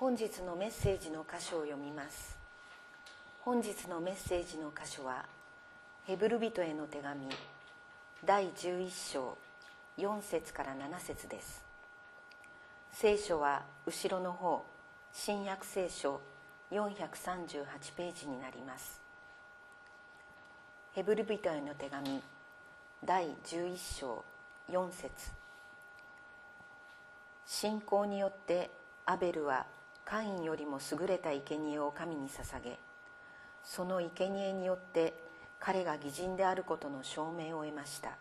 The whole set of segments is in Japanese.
本日のメッセージの箇所を読みます。本日のメッセージの箇所はヘブル人への手紙第11章4節から7節です。聖書は後ろの方新約聖書438ページになります。ヘブル人への手紙第11章4節。信仰によってアベルはカインよりも優れた生贄を神に捧げその生贄によって彼が義人であることの証明を得ました。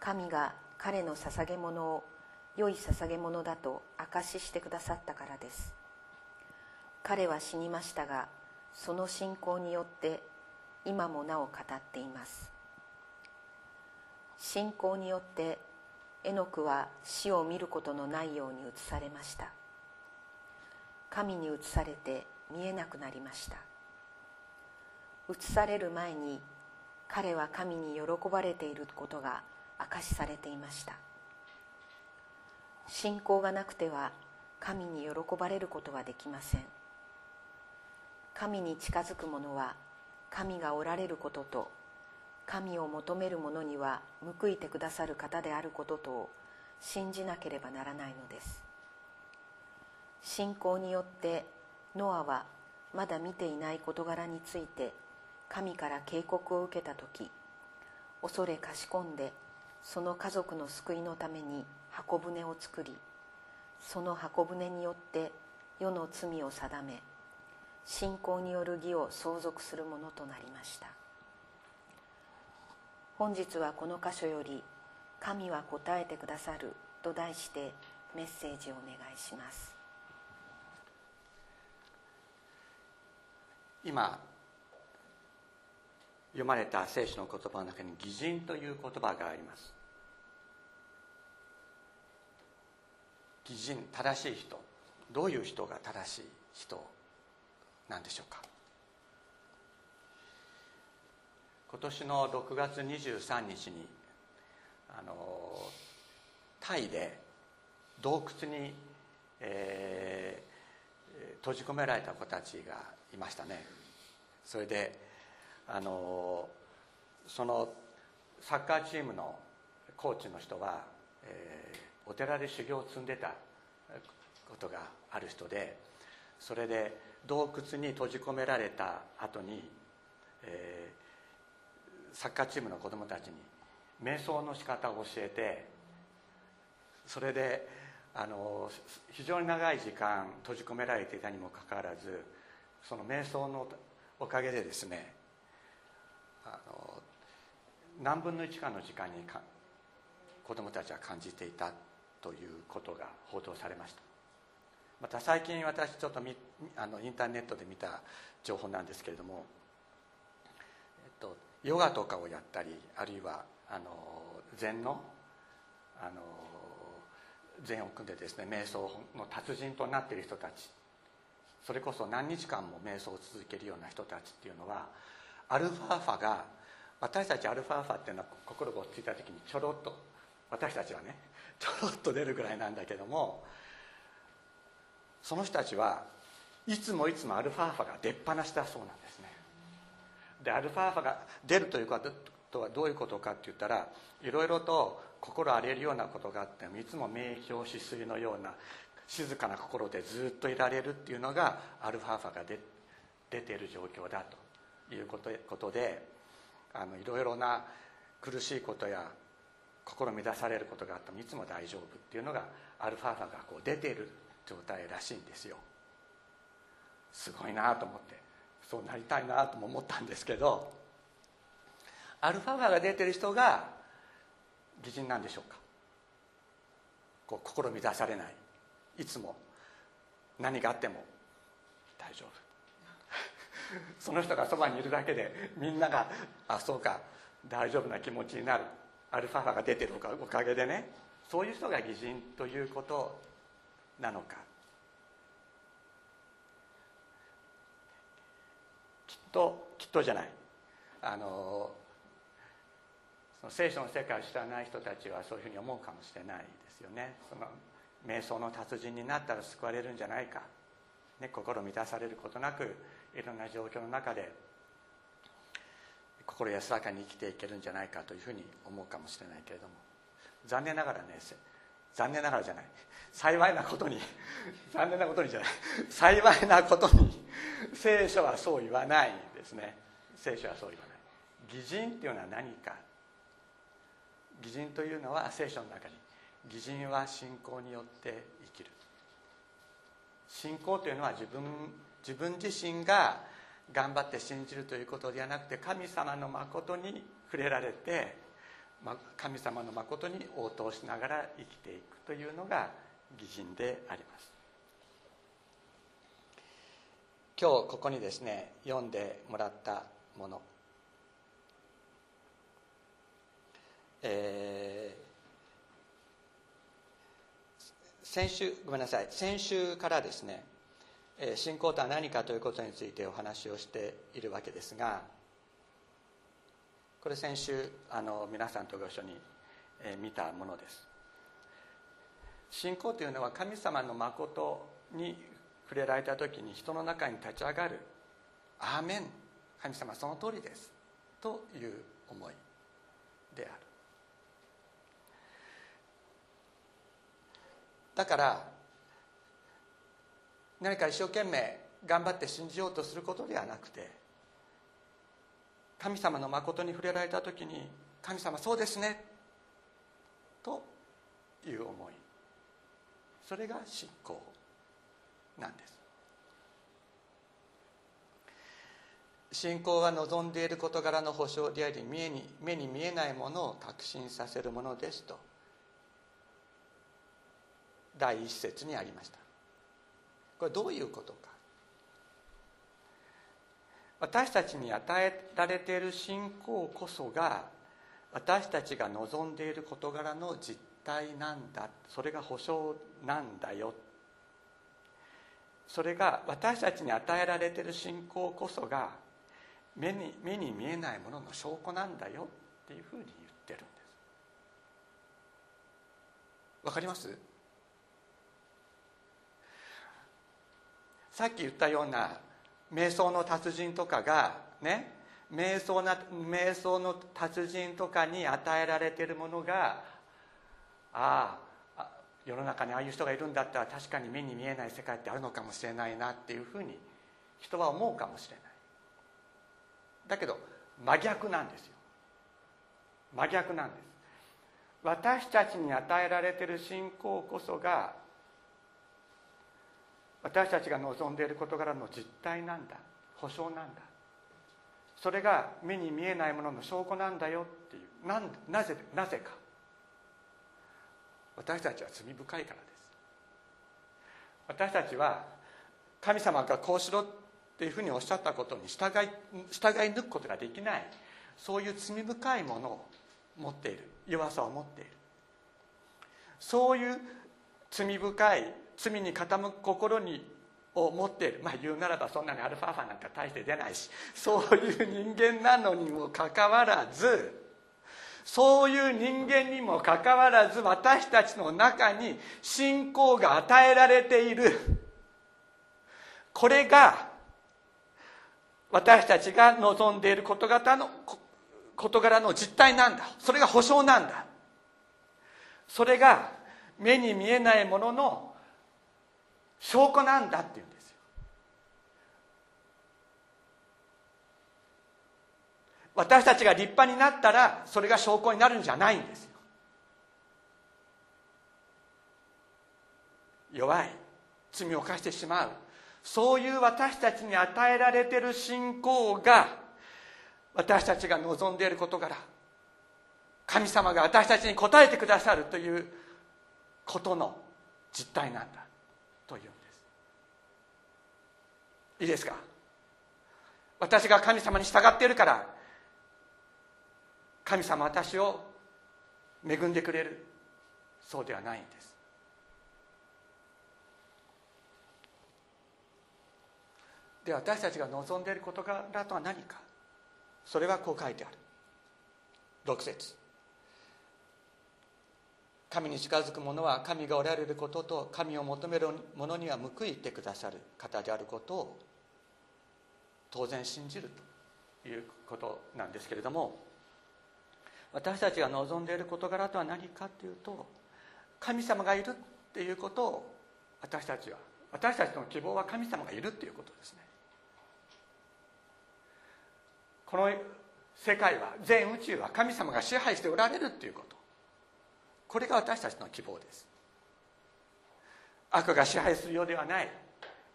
神が彼の捧げ物を良い捧げ物だと証ししてくださったからです。彼は死にましたがその信仰によって今もなお語っています。信仰によってエノクは死を見ることのないように移されました。神に移されて見えなくなりました。移される前に彼は神に喜ばれていることが明かしされていました。信仰がなくては神に喜ばれることはできません。神に近づく者は神がおられることと神を求める者には報いてくださる方であることとを信じなければならないのです。信仰によってノアはまだ見ていない事柄について神から警告を受けた時恐れかしこんでその家族の救いのために箱舟を作りその箱舟によって世の罪を定め信仰による義を相続するものとなりました。本日はこの箇所より「神は答えてくださる」と題してメッセージをお願いします。今読まれた聖書の言葉の中に「義人」という言葉があります。義人正しい人。どういう人が正しい人なんでしょうか？今年の6月23日にあのタイで洞窟に、えー、閉じ込められた子たちがいましたね。それであのそのサッカーチームのコーチの人は、えー、お寺で修行を積んでたことがある人でそれで洞窟に閉じ込められた後に、えー、サッカーチームの子供たちに瞑想の仕方を教えてそれであの非常に長い時間閉じ込められていたにもかかわらずその瞑想のおかげでですねあの何分の1かの時間にか子供たちは感じていたということが報道されました。また最近私ちょっとみあのインターネットで見た情報なんですけれども、えっと、ヨガとかをやったりあるいはあの禅のあの禅を組んでですね瞑想の達人となっている人たちそれこそ何日間も瞑想を続けるような人たちっていうのはアルファーファが私たちアルファーファっていうのは心が落ち着いた時にちょろっと私たちはねちょろっと出るぐらいなんだけどもその人たちはいつもいつもアルファーファが出っ放しだそうなんですね。でアルファーファが出るということはどういうことかって言ったらいろいろと心荒れるようなことがあってもいつも明鏡止水のような静かな心でずっといられるっていうのがアルファーファが出出ている状況だということであのいろいろな苦しいことや心乱されることがあってもいつも大丈夫っていうのがアルファーファがこう出ている状態らしいんですよ。すごいなと思ってそうなりたいなとも思ったんですけどアルファーファが出てる人が義人なんでしょうか。こう心乱されない。いつも。何があっても。大丈夫。その人がそばにいるだけでみんながあそうか。大丈夫な気持ちになる。アルファファが出てるおかげでね。そういう人が義人ということなのか。きっときっとじゃない。あのその聖書の世界を知らない人たちはそういうふうに思うかもしれないですよね。その瞑想の達人になったら救われるんじゃないか、ね、心満たされることなくいろんな状況の中で心安らかに生きていけるんじゃないかというふうに思うかもしれないけれども。残念ながらね残念ながらじゃない。幸いなことに 残念なことにじゃない。幸いなことに聖書はそう言わないですね。聖書はそう言わない。偽人っていうのは何か。偽人というのは聖書の中に偽人は信仰によって生きる。信仰というのは自分自分自身が頑張って信じるということではなくて神様の誠に触れられて神様の誠に応答しながら生きていくというのが義人であります。今日ここにですね読んでもらったもの。えー、先週ごめんなさい先週からですね信仰とは何かということについてお話をしているわけですがこれ先週あの皆さんとご一緒に、え見たものです。信仰というのは神様の誠に触れられた時に人の中に立ち上がる「アーメン神様その通りです」という思いである。だから何か一生懸命頑張って信じようとすることではなくて神様の誠に触れられた時に「神様そうですね」という思い。それが信仰なんです。信仰は望んでいる事柄の保証であり目に目に見えないものを確信させるものですと。第一節にありました。これどういうことか。私たちに与えられている信仰こそが私たちが望んでいる事柄の実態なんだ。それが保証なんだよ。それが私たちに与えられている信仰こそが目に目に見えないものの証拠なんだよっていうふうに言ってるんです。わかります？さっき言ったような瞑想の達人とかがね瞑想な瞑想の達人とかに与えられてるものがああ世の中にああいう人がいるんだったら確かに目に見えない世界ってあるのかもしれないなっていうふうに人は思うかもしれない。だけど真逆なんですよ。真逆なんです。私たちに与えられてる信仰こそが私たちが望んでいる事柄の実態なんだ。保証なんだ。それが目に見えないものの証拠なんだよっていう。なんなぜなぜか。私たちは罪深いからです。私たちは神様がこうしろっていうふうにおっしゃったことに従い従い抜くことができない。そういう罪深いものを持っている。弱さを持っている。そういう罪深い罪に傾く心にを持っている。まあ言うならばそんなにアルファーファなんか大して出ないし。そういう人間なのにもかかわらずそういう人間にもかかわらず私たちの中に信仰が与えられている。これが私たちが望んでいる事柄の事柄の実態なんだ。それが保証なんだ。それが目に見えないものの証拠なんだっていうんですよ。私たちが立派になったらそれが証拠になるんじゃないんですよ。弱い。罪を犯してしまう。そういう私たちに与えられてる信仰が私たちが望んでいる事柄神様が私たちに応えてくださるということの実態なんだという。いいですか？私が神様に従っているから神様私を恵んでくれる。そうではないんです。で私たちが望んでいる事柄とは何か？それはこう書いてある。6節。神に近づく者は神がおられることと神を求める者には報いてくださる方であることを当然信じるということなんですけれども私たちが望んでいる事柄とは何かというと神様がいるっていうことを私たちは私たちの希望は神様がいるっていうことですね。この世界は全宇宙は神様が支配しておられるっていうこと。これが私たちの希望です。悪が支配するようではない。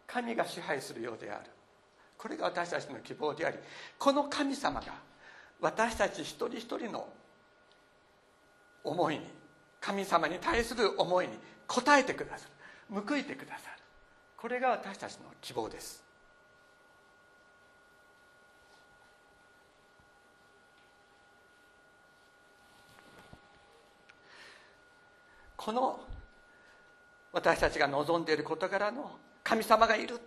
神が支配するようである。これが私たちの希望でありこの神様が私たち一人一人の思いに神様に対する思いに応えてくださる。報いてくださる。これが私たちの希望です。この私たちが望んでいる事柄の神様がいる。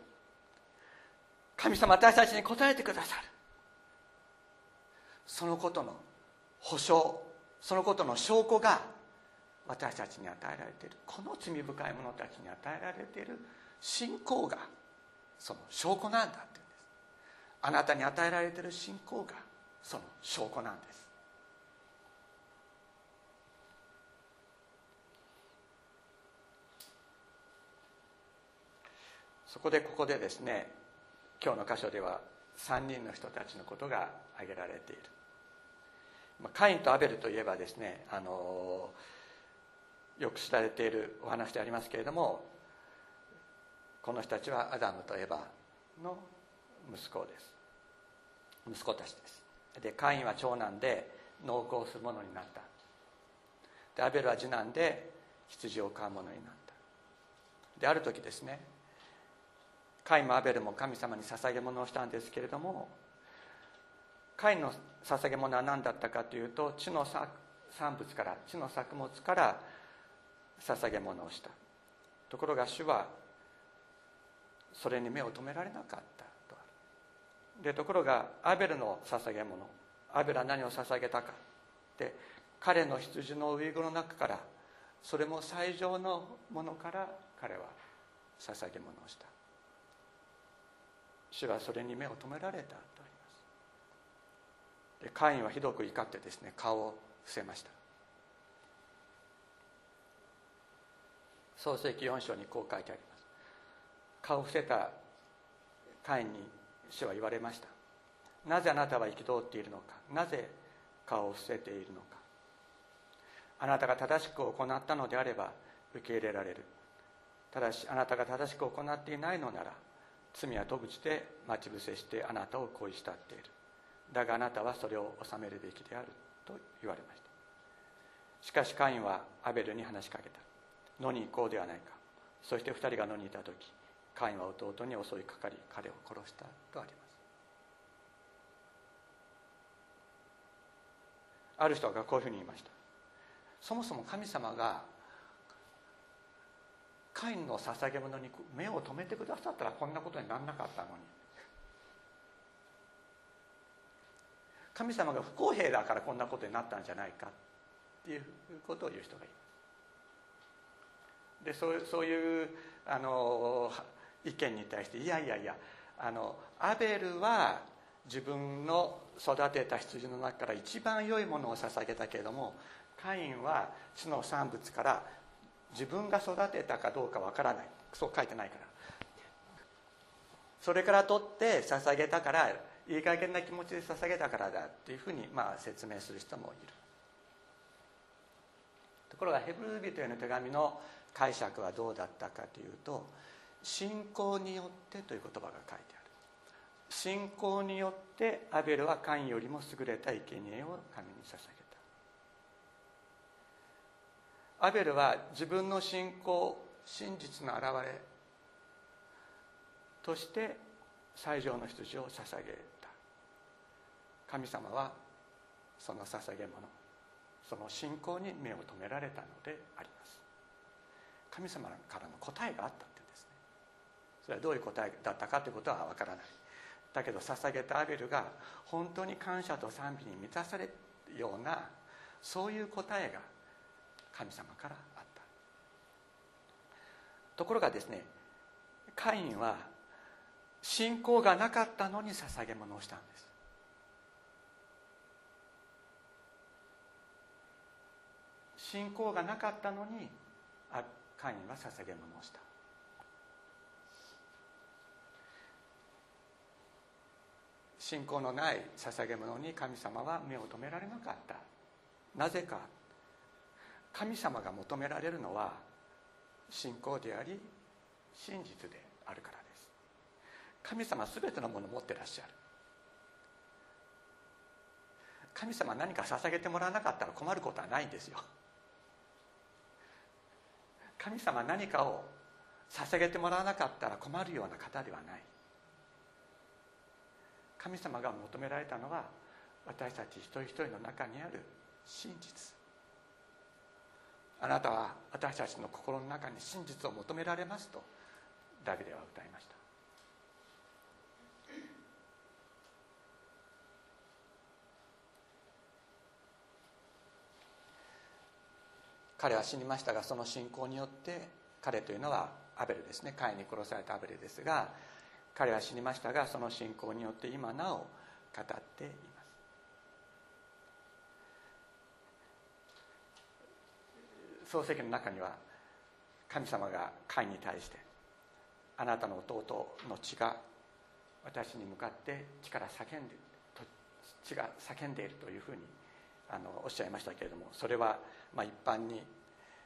神様私たちに答えてくださる。そのことの保証そのことの証拠が私たちに与えられている。この罪深い者たちに与えられている。信仰がその証拠なんだって言うんです。あなたに与えられている信仰がその証拠なんです。そこでここでですね今日の箇所では3人の人たちのことが挙げられている。まカインとアベルといえばですねあのよく知られているお話でありますけれどもこの人たちはアダムとエバの息子です。息子たちです。でカインは長男で農耕する者になった。でアベルは次男で羊を飼う者になった。である時ですねカインもアベルも神様に捧げ物をしたんですけれどもカインの捧げ物は何だったかというと地の産物から地の作物から捧げ物をした。ところが主はそれに目を留められなかったと。でところがアベルの捧げ物アベルは何を捧げたかで彼の羊のウイグルの中からそれも最上のものから彼は捧げ物をした。主はそれに目を留められたとあります。でカインはひどく怒ってですね顔を伏せました。創世記4章にこう書いてあります。顔を伏せたカインに主は言われました。なぜあなたは憤っているのか。なぜ顔を伏せているのか。あなたが正しく行ったのであれば受け入れられる。ただしあなたが正しく行っていないのなら罪は戸口で待ち伏せしてあなたを恋したっている。だがあなたはそれを収めるべきであると言われました。しかしカインはアベルに話しかけた。野に行こうではないか。そして二人が野にいた時カインは弟に襲いかかり彼を殺したとあります。ある人がこういうふうに言いました。そもそも神様がカインの捧げ物に目を留めてくださったらこんなことにならなかったのに。神様が不公平だからこんなことになったんじゃないか。っていうことを言う人がいますでそうそういうあの意見に対していやいやいやあのアベルは自分の育てた羊の中から一番良いものを捧げたけれどもカインは地の産物から自分が育てたかどうかわからない。そう書いてないから。それから取って捧げたからいい加減な気持ちで捧げたからだっていうふうにまあ説明する人もいる。ところがヘブル人への手紙の解釈はどうだったかというと信仰によってという言葉が書いてある。信仰によってアベルはカインよりも優れた生贄を神に捧げたアベルは自分の信仰真実の表れとして最上の羊を捧げた。神様はその捧げ物その信仰に目を留められたのであります。神様からの答えがあったってですね。それはどういう答えだったかということはわからない。だけど捧げたアベルが本当に感謝と賛美に満たされるようなそういう答えが神様からあった。ところがですねカインは信仰がなかったのに捧げ物をしたんです。信仰がなかったのにカインは捧げ物をした。信仰のない捧げ物に神様は目を留められなかった。なぜか。神様が求められるのは信仰であり真実であるからです。神様全てのものを持ってらっしゃる。神様何か捧げてもらわなかったら困ることはないんですよ。神様何かを捧げてもらわなかったら困るような方ではない。神様が求められたのは私たち一人一人の中にある真実。あなたは私たちの心の中に真実を求められますとダビデは歌いました。彼は死にましたがその信仰によって彼というのはアベルですね。カイに殺されたアベルですが彼は死にましたがその信仰によって今なお語っています。漱石の中には神様がカイに対してあなたの弟の血が私に向かって血から叫んで血が叫んでいるというふうにあのおっしゃいましたけれどもそれはまあ一般に、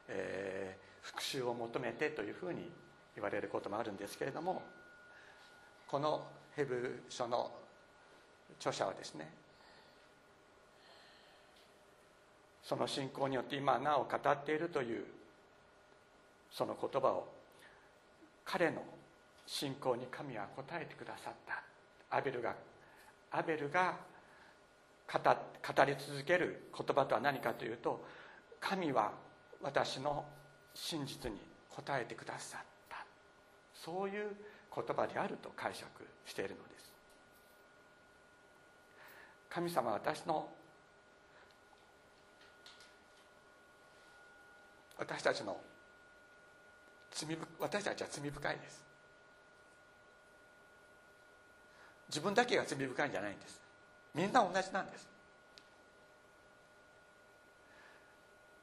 えー、復讐を求めてというふうに言われることもあるんですけれどもこのヘブ書の著者はですねその信仰によって今なお語っているというその言葉を彼の信仰に神は応えてくださった。アベルがアベルが語り続ける言葉とは何かというと神は私の真実に応えてくださった。そういう言葉であると解釈しているのです。神様は私の私たちの罪私たちは罪深いです。自分だけが罪深いんじゃないんです。みんな同じなんです。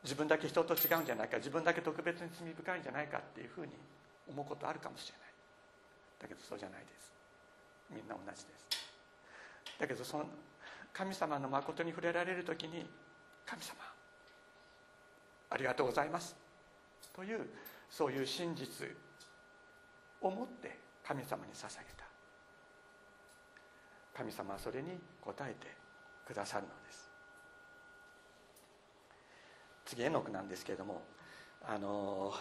自分だけ人と違うんじゃないか。自分だけ特別に罪深いんじゃないかっていうふうに思うことあるかもしれない。だけどそうじゃないです。みんな同じです。だけどその神様の誠に触れられる時に神様ありがとうございます。というそういう真実を持って神様に捧げた。神様はそれに応えてくださるのです。次エノクなんですけれどもあの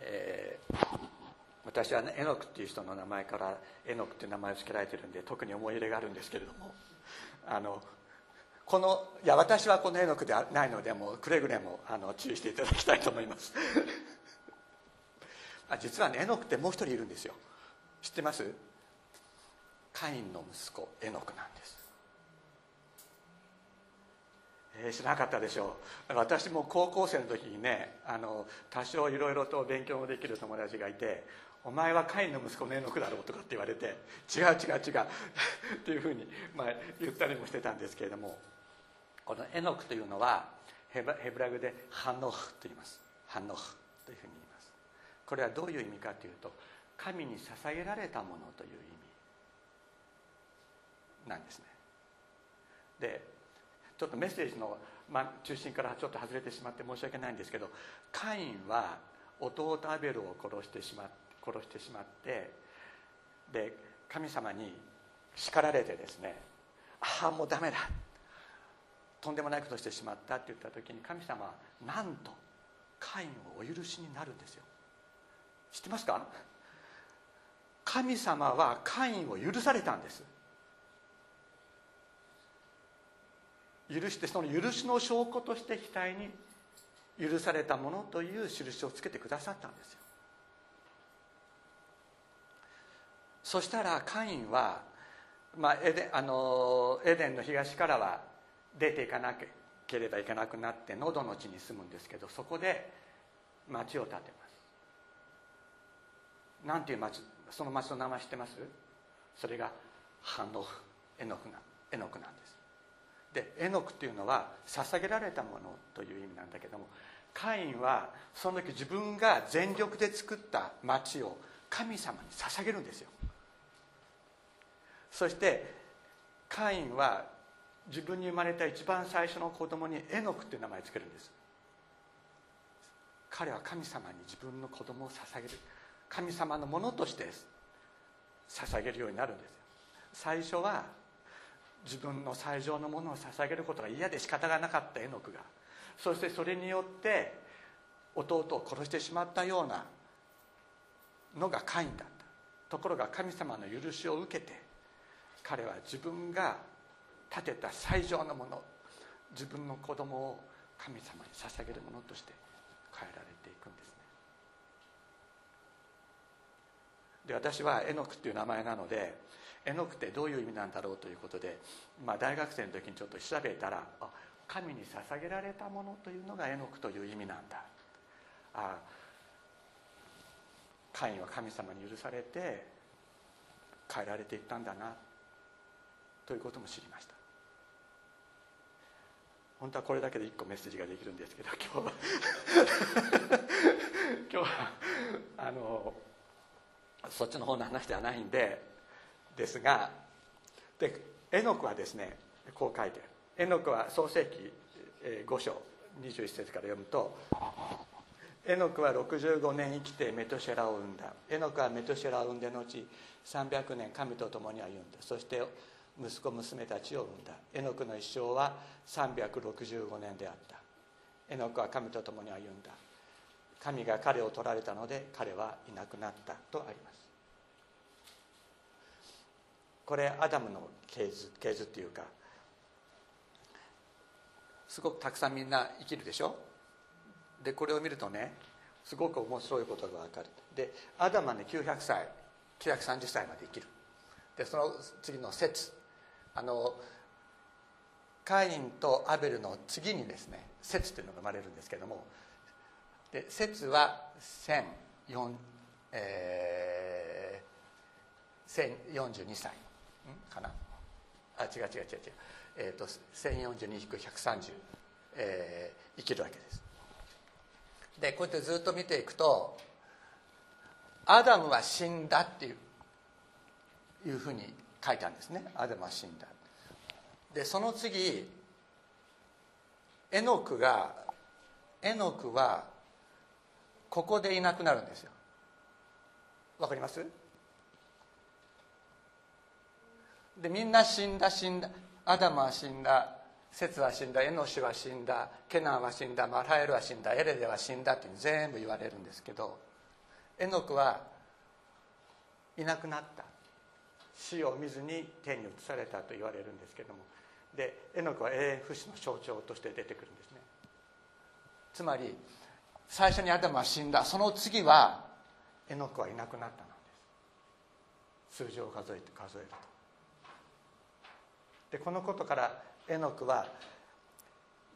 えー、私は、ね、エノクっていう人の名前からエノクっていう名前を付けられてるんで特に思い入れがあるんですけれどもあのこのいや私はこのエノクではないのでもうくれぐれもあの注意していただきたいと思います。あ実はねエノクってもう一人いるんですよ。知ってます？カインの息子エノクなんです、えー、知らなかったでしょう。私も高校生の時にねあの多少いろいろと勉強もできる友達がいて「お前はカインの息子のエノクだろう」とかって言われて「違う違う違う」っていうふうに、まあ、言ったりもしてたんですけれども。このエノクというのはヘブラグでハノフと言います。ハノフというふうに言います。これはどういう意味かというと神に捧げられたものという意味なんですね。でちょっとメッセージの、ま、中心からちょっと外れてしまって申し訳ないんですけどカインは弟アベルを殺してしま殺してしまってで神様に叱られてですねああもうダメだ。とんでもないことしてしまったって言った時に神様はなんとカインをお許しになるんですよ。知ってますか？神様はカインを許されたんです。許してその許しの証拠として額に許されたものという印をつけてくださったんですよ。そしたらカインは、まあ、エデあのエデンの東からは出ていかなければいけなくなって喉の地に住むんですけどそこで町を建てます。なんていう町その町の名前知ってます？それがハノフエノクなエノクなんです。でエノクっていうのは捧げられたものという意味なんだけどもカインはその時自分が全力で作った町を神様に捧げるんですよ。そしてカインは自分に生まれた一番最初の子供にエノクっていう名前つけるんです。彼は神様に自分の子供を捧げる。神様のものとして捧げるようになるんです最初は自分の最上のものを捧げることが嫌で仕方がなかったエノクがそしてそれによって弟を殺してしまったようなのがカインだった。ところが神様の許しを受けて彼は自分が立てた最上のもの自分の子供を神様に捧げるものとして変えられていくんですね。で私はエノクっていう名前なのでエノクってどういう意味なんだろうということで、まあ、大学生の時にちょっと調べたらあ神に捧げられたものというのがエノクという意味なんだ。あカインは神様に許されて変えられていったんだなということも知りました。本当はこれだけで1個メッセージができるんですけど今日は。今日はあのそっちの方の話ではないんでですがでエノクはですねこう書いてエノクは創世紀5章21節から読むとエノクは65年生きてメトシェラを生んだ。エノクはメトシェラを生んで後300年神と共に歩んだ。そして息子娘たちを生んだ。エノクの一生は365年であった。エノクは神と共に歩んだ。神が彼を取られたので彼はいなくなったとあります。これアダムの系図系図っていうかすごくたくさんみんな生きるでしょ？でこれを見るとねすごく面白いことが分かる。でアダムはね900歳930歳まで生きる。でその次の節あのカインとアベルの次にですね節というのが生まれるんですけどもで節は1042歳かな。あ違う違う違う違う、えーと、1042-130、えー、生きるわけです。でこうやってずっと見ていくとアダムは死んだっていういうふうに書いたんですね。アダムは死んだ。でその次エノクがエノクはここでいなくなるんですよ。わかります？でみんな死んだ死んだ。アダムは死んだ。セツは死んだ。エノシは死んだ。ケナンは死んだ。マラエルは死んだ。エレデは死んだ。って全部言われるんですけどエノクはいなくなった。死を見ずに天に移されたと言われるんですけども。でエノクは永遠不死の象徴として出てくるんですね。つまり最初にアダムは死んだ。その次はエノクはいなくなったなんです。数字を数えて数えると。でこのことからエノクは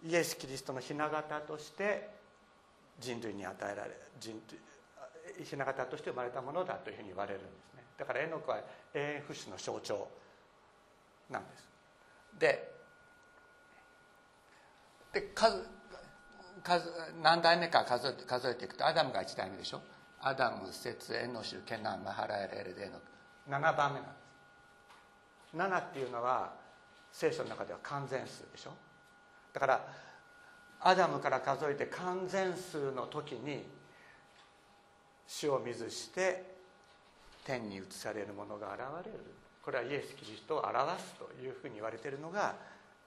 イエス・キリストの雛形として人類に与えられ人雛形として生まれたものだというふうに言われるんです。だからエノクは永遠不死の象徴なんです。でで数数何代目か数えて数えていくとアダムが1代目でしょ？アダムセツエノシュケナンマハラエレレデノ。7番目なんです。7っていうのは聖書の中では完全数でしょ？だからアダムから数えて完全数の時に死を見ずして天に移されるものが現れる。これはイエス・キリストを表すというふうに言われているのが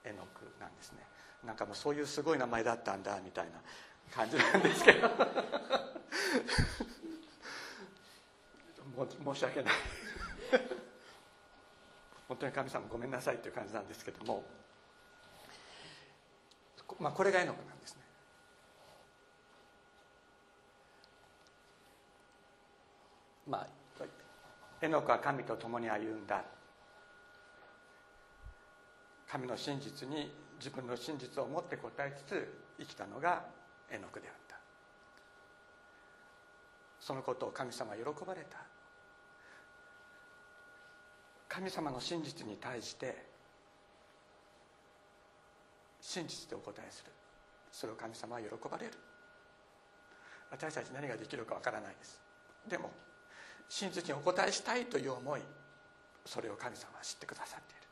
エノクなんですね。なんかもうそういうすごい名前だったんだみたいな感じなんですけど。申し訳ない。本当に神様ごめんなさいという感じなんですけども、まあ、これがエノクなんですね。まあエノクは神と共に歩んだ。神の真実に自分の真実を持って答えつつ生きたのがエノクであった。そのことを神様は喜ばれた。神様の真実に対して真実でお答えする。それを神様は喜ばれる。私たち何ができるかわからないです。でも真実にお答えしたいという思いそれを神様は知ってくださっている。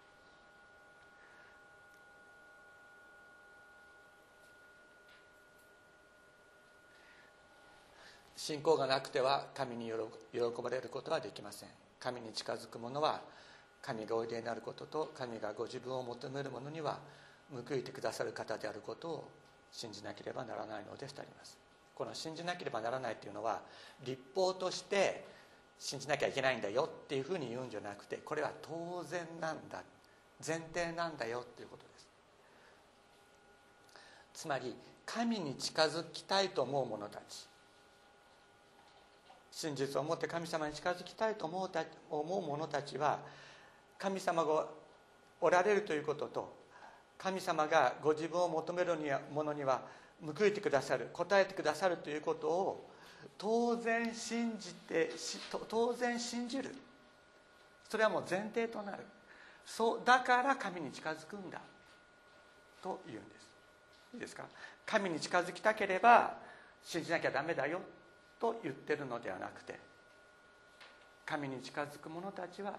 信仰がなくては神に喜ばれることはできません。神に近づく者は神がおいでになることと神がご自分を求める者には報いてくださる方であることを信じなければならないのですとあります。この信じなければならないというのは立法として信じなきゃいけないんだよっていうふうに言うんじゃなくてこれは当然なんだ前提なんだよっていうことです。つまり神に近づきたいと思う者たち。真実を持って神様に近づきたいと思うた思う者たちは神様がおられるということと神様がご自分を求める者には報いてくださる答えてくださるということを当然信じて当然信じる。それはもう前提となる。そうだから神に近づくんだ。と言うんです。いいですか？神に近づきたければ信じなきゃダメだよ。と言ってるのではなくて神に近づく者たちは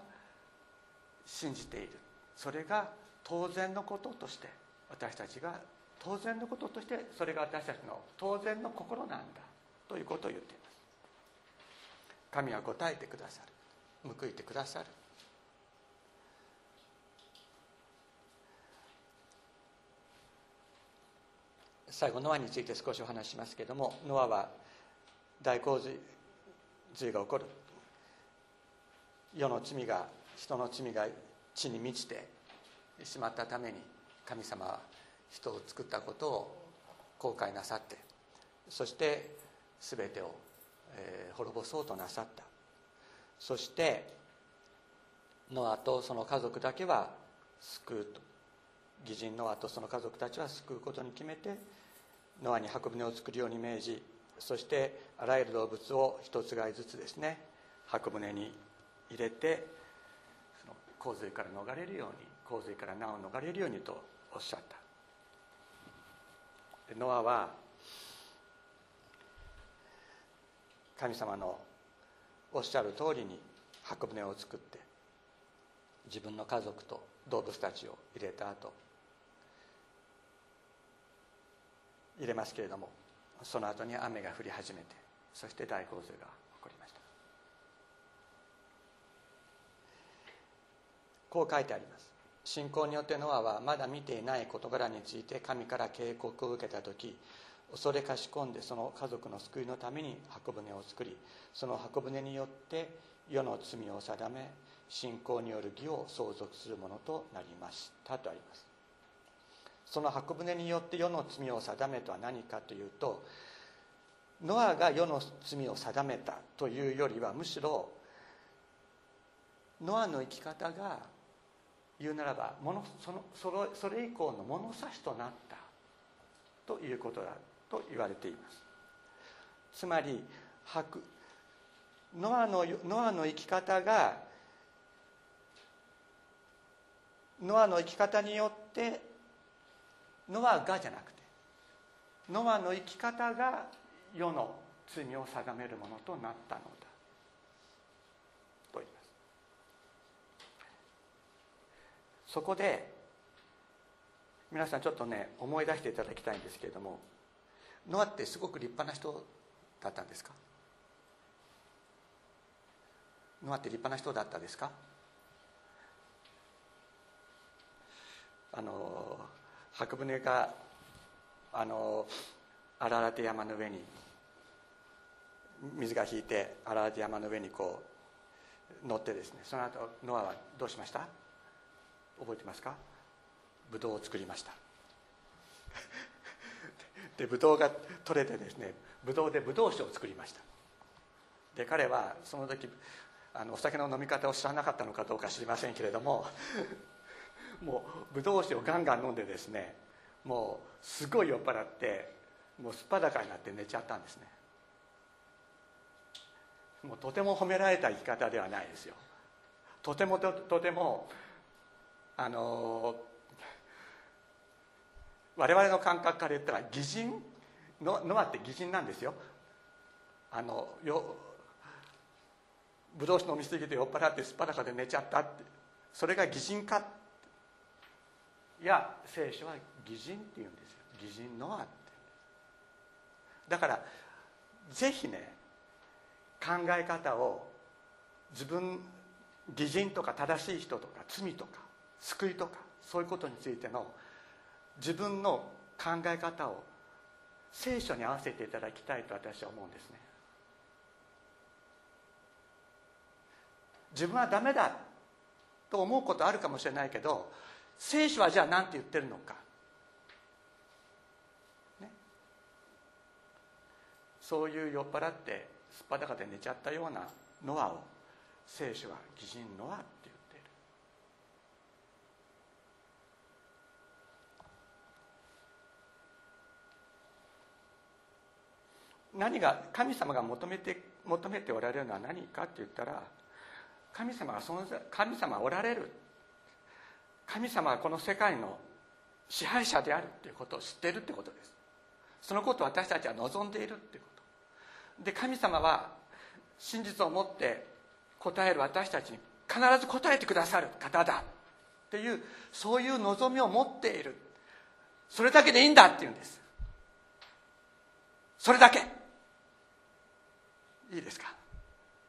信じている。それが当然のこととして私たちが当然のこととしてそれが私たちの当然の心なんだ。ということを言っています。神は答えてくださる。報いてくださる。最後ノアについて少しお話しますけれどもノアは大洪水が起こる。世の罪が人の罪が地に満ちてしまったために神様は人を作ったことを後悔なさってそして全てを、えー、滅ぼそうとなさった。そしてノアとその家族だけは救うと。義人ノアとその家族たちは救うことに決めてノアに箱舟を作るように命じそしてあらゆる動物を一つ買いずつですね箱舟に入れてその洪水から逃れるように洪水から難を逃れるようにとおっしゃった。ノアは神様のおっしゃる通りに箱舟を作って自分の家族と動物たちを入れた後入れますけれどもその後に雨が降り始めてそして大洪水が起こりました。こう書いてあります。信仰によってノアはまだ見ていない事柄について神から警告を受けた時恐れかし込んでその家族の救いのために箱舟を作りその箱舟によって世の罪を定め信仰による義を相続するものとなりましたとあります。その箱舟によって世の罪を定めとは何かというとノアが世の罪を定めたというよりはむしろノアの生き方が言うならばものそのそれそれ以降の物差しとなったということだ。と言われています。つまりノアのノアの生き方がノアの生き方によってノアがじゃなくてノアの生き方が世の罪を定めるものとなったのだと言います。そこで皆さんちょっとね思い出していただきたいんですけれどもノアってすごく立派な人だったんですか？ノアって立派な人だったですか？あの箱舟があの荒々山の上に水が引いて荒々山の上にこう乗ってですねその後ノアはどうしました？覚えてますか？ブドウを作りました。でブドウが取れてですねブドウでブドウ酒を作りました。で彼はその時あのお酒の飲み方を知らなかったのかどうか知りませんけれども もうブドウ酒をガンガン飲んでですねもうすごい酔っ払ってもうすっぱだかになって寝ちゃったんですね。もうとても褒められた生き方ではないですよ。とてもととてもあの我々の感覚から言ったら擬人ノノアって擬人なんですよ。あのよブドウ酒飲みすぎて酔っ払ってすっぱだかで寝ちゃったって。それが擬人かいや聖書は擬人って言うんですよ。擬人ノアって。だからぜひね考え方を自分偽人とか正しい人とか罪とか救いとかそういうことについての自分の考え方を聖書に合わせていただきたいと私は思うんですね。自分はダメだと思うことあるかもしれないけど聖書はじゃあ何て言ってるのか、ね、そういう酔っ払ってすっぱだかで寝ちゃったようなノアを聖書は偽人ノアって言っている何が神様が求めて求めておられるのは何かって言ったら神様が存在神様おられる。神様はこの世界の支配者であるっていうことを知っているってことです。そのことを私たちは望んでいるっていうこと。で神様は真実を持って答える私たちに必ず答えてくださる方だっていうそういう望みを持っている。それだけでいいんだっていうんです。それだけ。いいですか？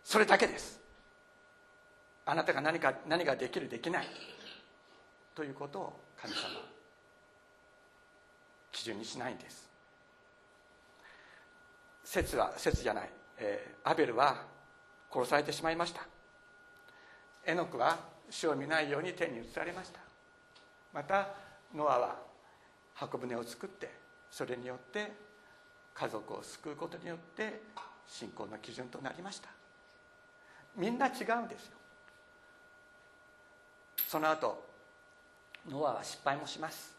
それだけです。あなたが何か何ができるできない。ということを神様基準にしないんです。説は説じゃない、えー、アベルは殺されてしまいました。エノクは死を見ないように天に移されました。またノアは箱舟を作ってそれによって家族を救うことによって信仰の基準となりました。みんな違うんですよ。その後ノアは失敗もします。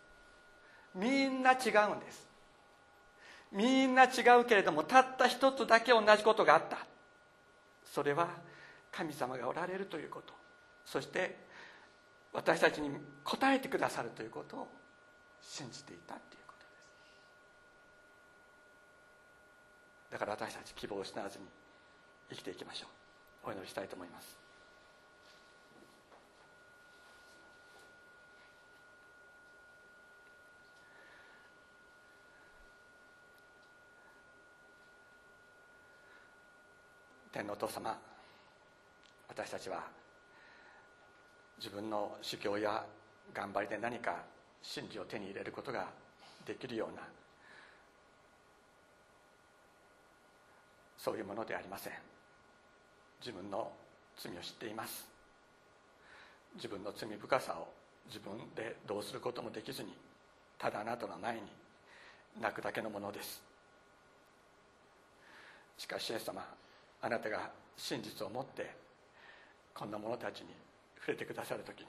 みんな違うんです。みんな違うけれどもたった一つだけ同じことがあった。それは神様がおられるということ。そして私たちに答えてくださるということを信じていたということですだから私たち希望を失わずに生きていきましょう。お祈りしたいと思います。天のお父様私たちは自分の修行や頑張りで何か真理を手に入れることができるようなそういうものでありません。自分の罪を知っています。自分の罪深さを自分でどうすることもできずにただあなたの前に泣くだけのものです。しかしイエス様あなたが真実を持ってこんな者たちに触れてくださる時に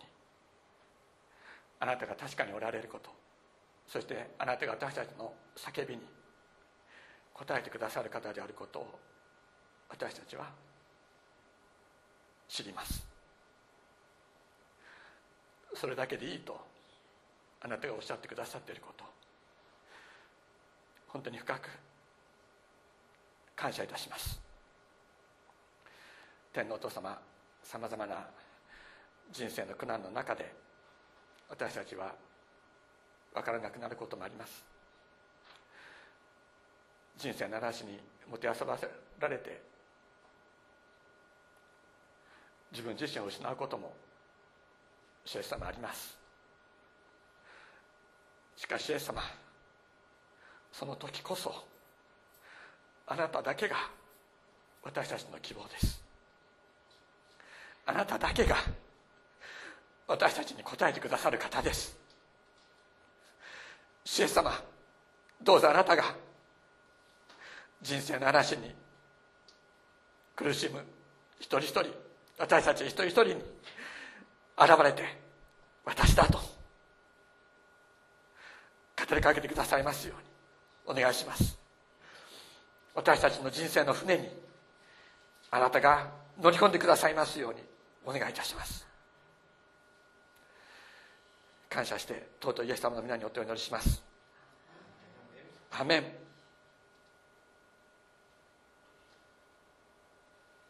あなたが確かにおられることそしてあなたが私たちの叫びに答えてくださる方であることを私たちは知ります。それだけでいいとあなたがおっしゃってくださっていること。本当に深く感謝いたします。天皇お父様さまざまな人生の苦難の中で私たちは分からなくなることもあります。人生の嵐にもてあそばせられて自分自身を失うこともイエス様あります。しかしイエス様その時こそあなただけが私たちの希望です。あなただけが私たちに答えてくださる方です。イエス様どうぞあなたが人生の嵐に苦しむ一人一人私たち一人一人に現れて私だと語りかけてくださいますようにお願いします。私たちの人生の船にあなたが乗り込んでくださいますようにお願いいたします。感謝してとうとうイエス様の皆によってお祈りします。アメン。